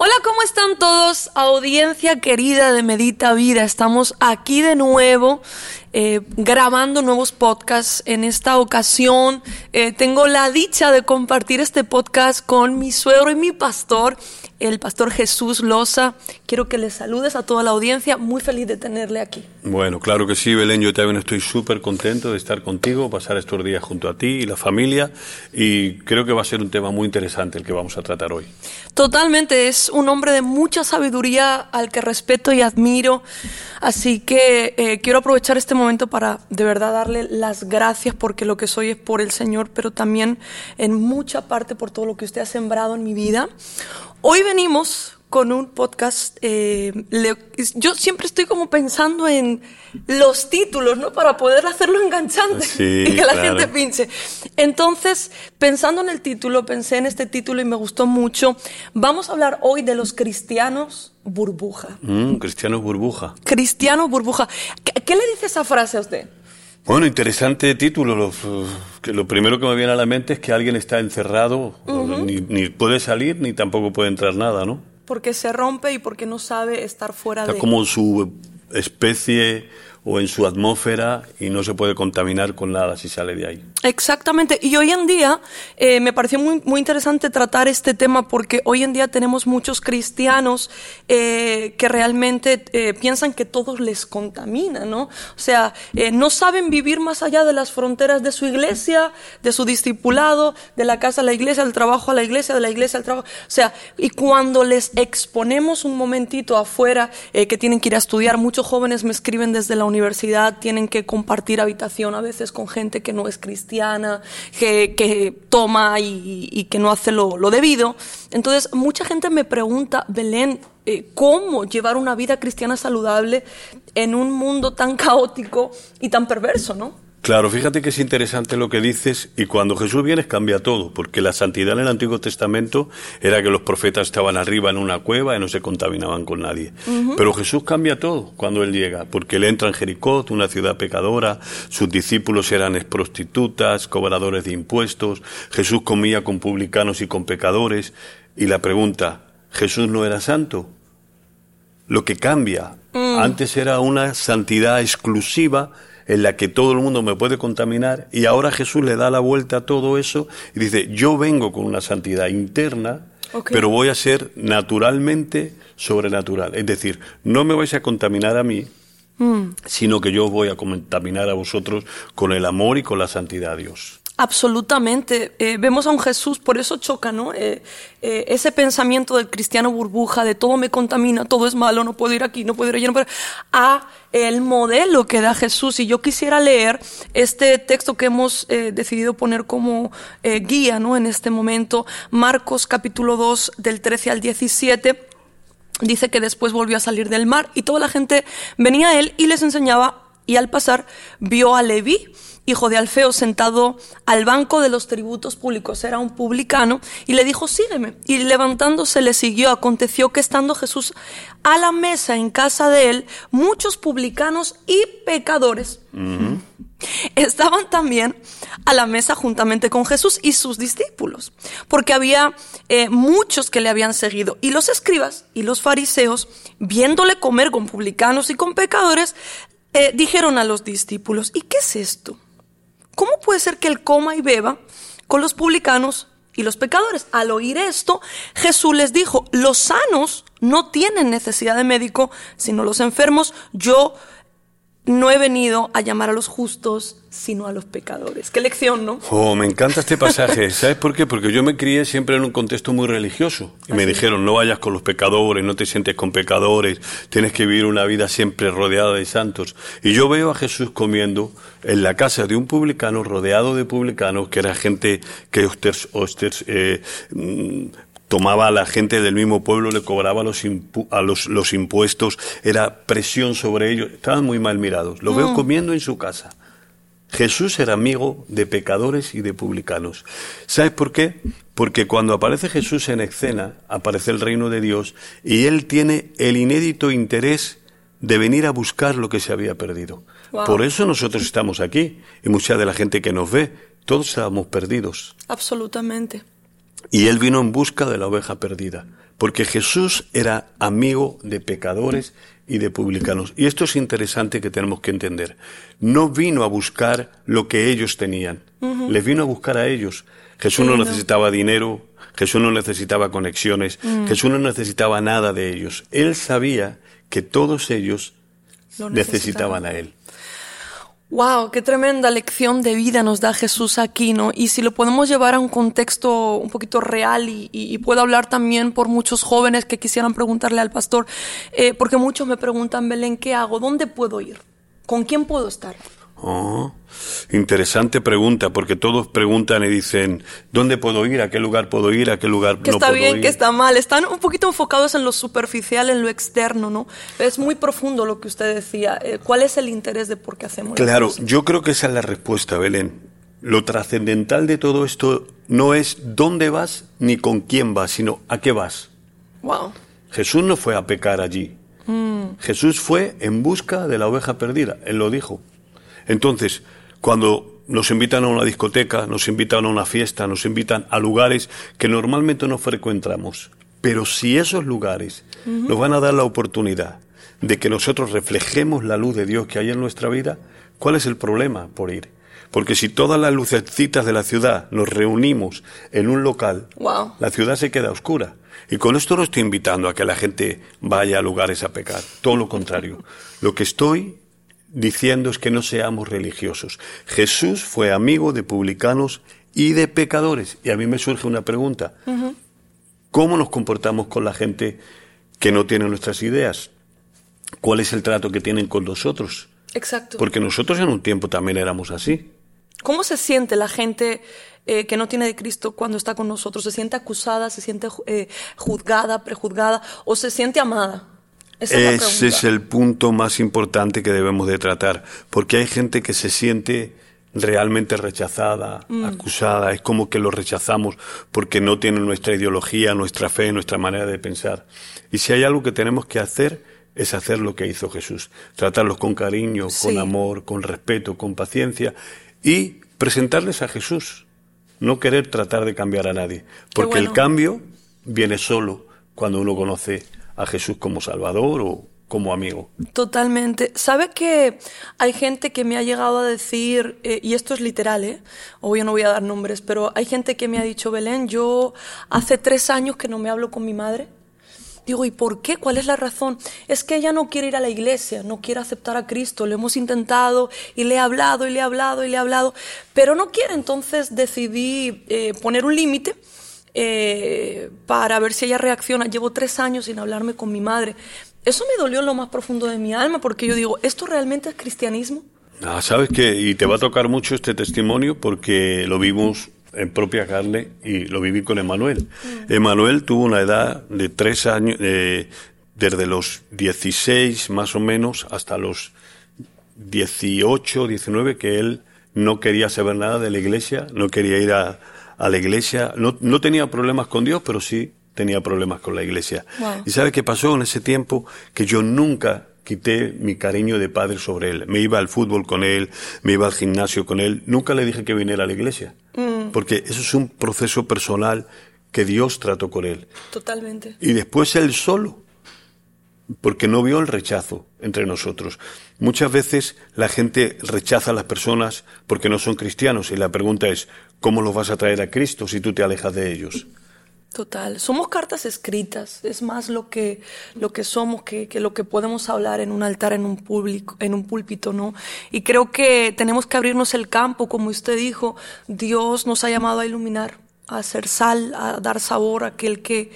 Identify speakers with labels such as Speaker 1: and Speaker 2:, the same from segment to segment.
Speaker 1: Hola, ¿cómo están todos? Audiencia querida de Medita Vida, estamos aquí de nuevo eh, grabando nuevos podcasts. En esta ocasión eh, tengo la dicha de compartir este podcast con mi suegro y mi pastor, el pastor Jesús Loza. Quiero que le saludes a toda la audiencia, muy feliz de tenerle aquí.
Speaker 2: Bueno, claro que sí, Belén, yo también estoy súper contento de estar contigo, pasar estos días junto a ti y la familia, y creo que va a ser un tema muy interesante el que vamos a tratar hoy.
Speaker 1: Totalmente, es un hombre de mucha sabiduría al que respeto y admiro, así que eh, quiero aprovechar este momento para de verdad darle las gracias porque lo que soy es por el Señor, pero también en mucha parte por todo lo que usted ha sembrado en mi vida. Hoy venimos con un podcast. Eh, yo siempre estoy como pensando en los títulos, ¿no? Para poder hacerlo enganchante y que la gente pinche. Entonces, pensando en el título, pensé en este título y me gustó mucho. Vamos a hablar hoy de los cristianos burbuja.
Speaker 2: Mm, cristianos burbuja.
Speaker 1: Cristianos burbuja. ¿Qué, le dice esa frase a usted?
Speaker 2: Bueno, interesante título. Lo, que lo primero que me viene a la mente es que alguien está encerrado, ni, ni, puede salir ni tampoco puede entrar nada, ¿no?
Speaker 1: Porque se rompe y porque no sabe estar fuera
Speaker 2: está
Speaker 1: de...
Speaker 2: como su especie o en su atmósfera y no se puede contaminar con nada si sale de ahí.
Speaker 1: Exactamente. Y hoy en día eh, me pareció muy, muy interesante tratar este tema porque hoy en día tenemos muchos cristianos eh, que realmente eh, piensan que todos les contamina, ¿no? O sea, no saben vivir más allá de las fronteras de su iglesia, de su discipulado, de la casa a la iglesia, del trabajo a la iglesia, de la iglesia al trabajo. O sea, y cuando les exponemos un momentito afuera que tienen que ir a estudiar, muchos jóvenes me escriben desde la universidad, tienen que compartir habitación a veces con gente que no es cristiana, que, que toma y, y, que no hace lo, lo, debido. Entonces, mucha gente me pregunta, Belén, eh, ¿cómo llevar una vida cristiana saludable en un mundo tan caótico y tan perverso, no?
Speaker 2: Claro, fíjate que es interesante lo que dices y cuando Jesús viene cambia todo, porque la santidad en el Antiguo Testamento era que los profetas estaban arriba en una cueva y no se contaminaban con nadie. Pero Jesús cambia todo cuando Él llega, porque Él entra en Jericó, una ciudad pecadora, sus discípulos eran prostitutas, cobradores de impuestos, Jesús comía con publicanos y con pecadores, y la pregunta, ¿Jesús no era santo? Lo que cambia, mm. antes era una santidad exclusiva, en la que todo el mundo me puede contaminar y ahora Jesús le da la vuelta a todo eso y dice, yo vengo con una santidad interna, pero voy a ser naturalmente sobrenatural. Es decir, no me vais a contaminar a mí, mm. sino que yo voy a contaminar a vosotros con el amor y con la santidad Dios.
Speaker 1: Absolutamente. Eh, vemos a un Jesús, por eso choca, ¿no? Eh, eh, ese pensamiento del cristiano burbuja, de todo me contamina, todo es malo, no puedo ir aquí, no puedo ir allá, no puedo... a el modelo que da Jesús. Y yo quisiera leer este texto que hemos decidido poner como guía, ¿no? En este momento, Marcos capítulo 2, del 13 al 17. Dice que después volvió a salir del mar y toda la gente venía a él y les enseñaba y al pasar vio a Leví hijo de Alfeo, sentado al banco de los tributos públicos, era un publicano, y le dijo, sígueme. Y levantándose le siguió. Aconteció que estando Jesús a la mesa en casa de él, muchos publicanos y pecadores estaban también a la mesa juntamente con Jesús y sus discípulos, porque había eh, muchos que le habían seguido. Y los escribas y los fariseos, viéndole comer con publicanos y con pecadores, eh, dijeron a los discípulos, ¿y qué es esto? ¿cómo puede ser que él coma y beba con los publicanos y los pecadores? Al oír esto, Jesús les dijo, los sanos no tienen necesidad de médico, sino los enfermos. Yo no he venido a llamar a los justos, sino a los pecadores. Qué lección, ¿no?
Speaker 2: Oh, me encanta este pasaje. ¿Sabes por qué? Porque yo me crié siempre en un contexto muy religioso. Y me dijeron, no vayas con los pecadores, no te sientes con pecadores, tienes que vivir una vida siempre rodeada de santos. Y yo veo a Jesús comiendo en la casa de un publicano, rodeado de publicanos, que era gente que eh, mm, tomaba a la gente del mismo pueblo, le cobraba los, a los, los, impuestos, era presión sobre ellos, estaban muy mal mirados. Lo veo mm. comiendo en su casa. Jesús era amigo de pecadores y de publicanos. ¿Sabes por qué? Porque cuando aparece Jesús en escena, aparece el reino de Dios y él tiene el inédito interés de venir a buscar lo que se había perdido. Por eso nosotros estamos aquí y mucha de la gente que nos ve, todos estábamos perdidos.
Speaker 1: Absolutamente.
Speaker 2: Y él vino en busca de la oveja perdida, porque Jesús era amigo de pecadores y de publicanos. Y esto es interesante que tenemos que entender. No vino a buscar lo que ellos tenían, les vino a buscar a ellos. Jesús no necesitaba dinero, Jesús no necesitaba conexiones,
Speaker 1: Mm.
Speaker 2: Jesús no necesitaba nada de ellos. Él sabía que todos ellos
Speaker 1: Lo
Speaker 2: necesitaban a Él.
Speaker 1: Wow, qué tremenda lección de vida nos da Jesús aquí, ¿no? Y si lo podemos llevar a un contexto un poquito real y, puedo hablar también por muchos jóvenes que quisieran preguntarle al pastor, eh, porque muchos me preguntan, Belén, ¿qué hago? ¿Dónde puedo ir? ¿Con quién puedo estar?
Speaker 2: Oh, interesante pregunta, porque todos preguntan y dicen, ¿dónde puedo ir? ¿A qué lugar puedo ir? ¿A qué lugar
Speaker 1: Que
Speaker 2: no
Speaker 1: está
Speaker 2: puedo
Speaker 1: bien,
Speaker 2: ir?
Speaker 1: que está mal. Están un poquito enfocados en lo superficial, en lo externo, ¿no? Es muy profundo lo que usted decía. Eh, ¿Cuál es el interés de por qué hacemos
Speaker 2: Claro, yo creo que esa es la respuesta, Belén. Lo trascendental de todo esto no es dónde vas ni con quién vas, sino a qué vas.
Speaker 1: Wow.
Speaker 2: Jesús no fue a pecar allí. Jesús fue en busca de la oveja perdida, él lo dijo. Entonces, cuando nos invitan a una discoteca, nos invitan a una fiesta, nos invitan a lugares que normalmente no frecuentamos, pero si esos lugares nos van a dar la oportunidad de que nosotros reflejemos la luz de Dios que hay en nuestra vida, ¿cuál es el problema por ir? Porque si todas las lucecitas de la ciudad nos reunimos en un local,
Speaker 1: Wow.
Speaker 2: la ciudad se queda oscura. Y con esto no estoy invitando a que la gente vaya a lugares a pecar, todo lo contrario. Lo que estoy diciendo es que no seamos religiosos. Jesús fue amigo de publicanos y de pecadores. Y a mí me surge una pregunta. ¿Cómo nos comportamos con la gente que no tiene nuestras ideas? ¿Cuál es el trato que tienen con nosotros?
Speaker 1: Exacto.
Speaker 2: Porque nosotros en un tiempo también éramos así.
Speaker 1: ¿Cómo se siente la gente eh, que no tiene de Cristo cuando está con nosotros? ¿Se siente acusada, se siente eh, juzgada, prejuzgada o se siente amada? Esa
Speaker 2: Ese es el punto más importante que debemos de tratar, porque hay gente que se siente realmente rechazada,
Speaker 1: Mm.
Speaker 2: acusada, es como que lo rechazamos porque no tienen nuestra ideología, nuestra fe, nuestra manera de pensar. Y si hay algo que tenemos que hacer, es hacer lo que hizo Jesús, tratarlos con cariño,
Speaker 1: Sí.
Speaker 2: con amor, con respeto, con paciencia y presentarles a Jesús, no querer tratar de cambiar a nadie, porque el cambio viene solo cuando uno conoce a Jesús como Salvador o como amigo.
Speaker 1: Totalmente. ¿Sabe que hay gente que me ha llegado a decir, eh, y esto es literal, ¿eh? Obvio no voy a dar nombres, pero hay gente que me ha dicho, Belén, yo hace tres años que no me hablo con mi madre. Digo, ¿y por qué? ¿Cuál es la razón? Es que ella no quiere ir a la iglesia, no quiere aceptar a Cristo. Lo hemos intentado y le he hablado y le he hablado y le he hablado, pero no quiere. Entonces decidí eh, poner un límite eh, para ver si ella reacciona. Llevo tres años sin hablarme con mi madre. Eso me dolió en lo más profundo de mi alma porque yo digo, ¿esto realmente es cristianismo?
Speaker 2: Ah, Sabes que, y te va a tocar mucho este testimonio porque lo vimos en propia carne y lo viví con Emanuel. Emanuel tuvo una edad de tres años, eh, desde los 16 más o menos hasta los 18, 19, que él no quería saber nada de la iglesia, no quería ir a, a la iglesia, no, no tenía problemas con Dios, pero sí tenía problemas con la iglesia.
Speaker 1: Wow.
Speaker 2: ¿Y sabe qué pasó en ese tiempo? Que yo nunca quité mi cariño de padre sobre él. Me iba al fútbol con él, me iba al gimnasio con él. Nunca le dije que viniera a la iglesia. Porque eso es un proceso personal que Dios trató con él.
Speaker 1: Totalmente.
Speaker 2: Y después él solo, porque no vio el rechazo entre nosotros. Muchas veces la gente rechaza a las personas porque no son cristianos y la pregunta es, ¿cómo los vas a traer a Cristo si tú te alejas de ellos?
Speaker 1: Total. Somos cartas escritas. Es más lo que, lo que somos que, que lo que podemos hablar en un altar, en un público, en un púlpito, ¿no? Y creo que tenemos que abrirnos el campo, como usted dijo. Dios nos ha llamado a iluminar, a hacer sal, a dar sabor a aquel que,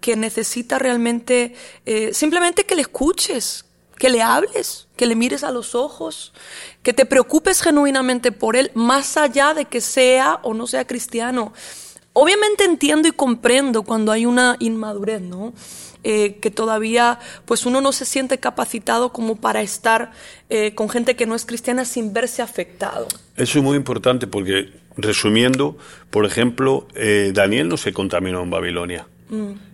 Speaker 1: que necesita realmente, eh, simplemente que le escuches, que le hables, que le mires a los ojos, que te preocupes genuinamente por él, más allá de que sea o no sea cristiano. Obviamente entiendo y comprendo cuando hay una inmadurez, ¿no? Eh, que todavía, pues uno no se siente capacitado como para estar eh, con gente que no es cristiana sin verse afectado.
Speaker 2: Eso es muy importante porque, resumiendo, por ejemplo, eh, Daniel no se contaminó en Babilonia.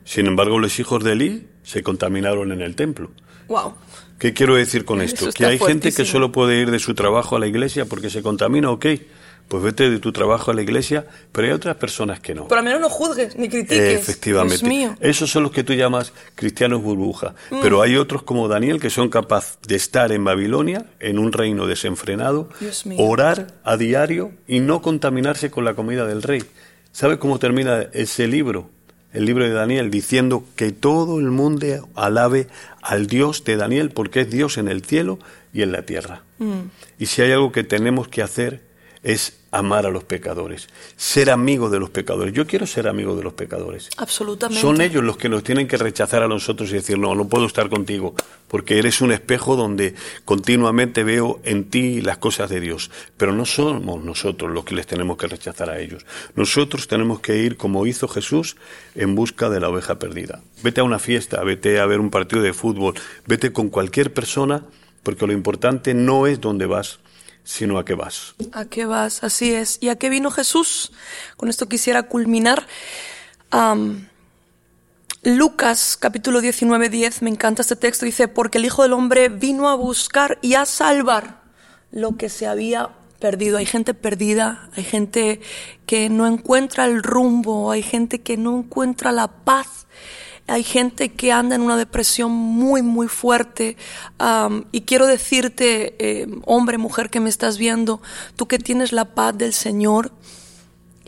Speaker 2: Sin embargo, los hijos de Elí se contaminaron en el templo.
Speaker 1: Wow.
Speaker 2: ¿Qué quiero decir con
Speaker 1: Eso
Speaker 2: esto? Que hay gente que solo puede ir de su trabajo a la iglesia porque se contamina, ok. pues vete de tu trabajo a la iglesia, pero hay otras personas que no.
Speaker 1: Pero al menos no juzgues ni critiques.
Speaker 2: Efectivamente.
Speaker 1: Dios mío.
Speaker 2: Esos son los que tú llamas cristianos burbuja. Pero hay otros como Daniel que son capaces de estar en Babilonia, en un reino desenfrenado, orar a diario y no contaminarse con la comida del rey. ¿Sabe cómo termina ese libro? El libro de Daniel diciendo que todo el mundo alabe al Dios de Daniel porque es Dios en el cielo y en la tierra. Y si hay algo que tenemos que hacer es amar a los pecadores, ser amigo de los pecadores. Yo quiero ser amigo de los pecadores.
Speaker 1: Absolutamente.
Speaker 2: Son ellos los que nos tienen que rechazar a nosotros y decir, no, no puedo estar contigo, porque eres un espejo donde continuamente veo en ti las cosas de Dios. Pero no somos nosotros los que les tenemos que rechazar a ellos. Nosotros tenemos que ir, como hizo Jesús, en busca de la oveja perdida. Vete a una fiesta, vete a ver un partido de fútbol, vete con cualquier persona, porque lo importante no es dónde vas, sino a qué vas.
Speaker 1: ¿A qué vas? Así es. ¿Y a qué vino Jesús? Con esto quisiera culminar. Lucas capítulo 19, 10, me encanta este texto, dice, porque el Hijo del Hombre vino a buscar y a salvar lo que se había perdido. Hay gente perdida, hay gente que no encuentra el rumbo, hay gente que no encuentra la paz. Hay gente que anda en una depresión muy, muy fuerte. am, y quiero decirte, eh, hombre, mujer que me estás viendo, tú que tienes la paz del Señor,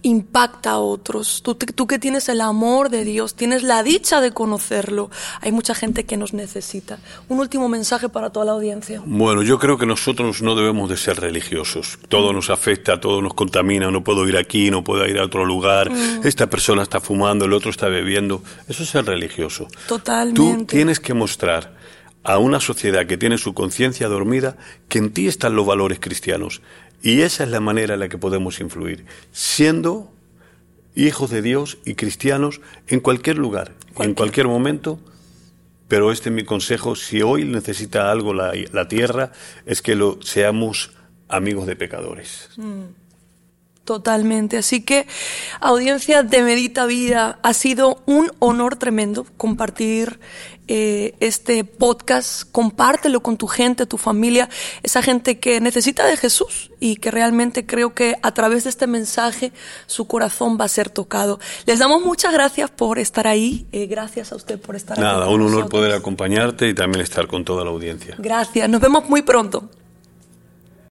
Speaker 1: impacta a otros. Tú, tú que tienes el amor de Dios, tienes la dicha de conocerlo. Hay mucha gente que nos necesita. Un último mensaje para toda la audiencia.
Speaker 2: Bueno, yo creo que nosotros no debemos de ser religiosos. Todo nos afecta, todo nos contamina. No puedo ir aquí, no puedo ir a otro lugar. Esta persona está fumando, el otro está bebiendo. Eso es ser religioso.
Speaker 1: Totalmente.
Speaker 2: Tú tienes que mostrar a una sociedad que tiene su conciencia dormida que en ti están los valores cristianos. Y esa es la manera en la que podemos influir, siendo hijos de Dios y cristianos en cualquier lugar, en cualquier momento. Pero este es mi consejo, si hoy necesita algo la, la tierra, es que lo seamos amigos de pecadores.
Speaker 1: Totalmente. Así que, audiencia de Medita Vida, ha sido un honor tremendo compartir eh, este podcast. Compártelo con tu gente, tu familia, esa gente que necesita de Jesús y que realmente creo que a través de este mensaje su corazón va a ser tocado. Les damos muchas gracias por estar ahí. Eh, gracias a usted por estar aquí.
Speaker 2: Nada, un honor
Speaker 1: nosotros.
Speaker 2: poder acompañarte y también estar con toda la audiencia.
Speaker 1: Gracias. Nos vemos muy pronto.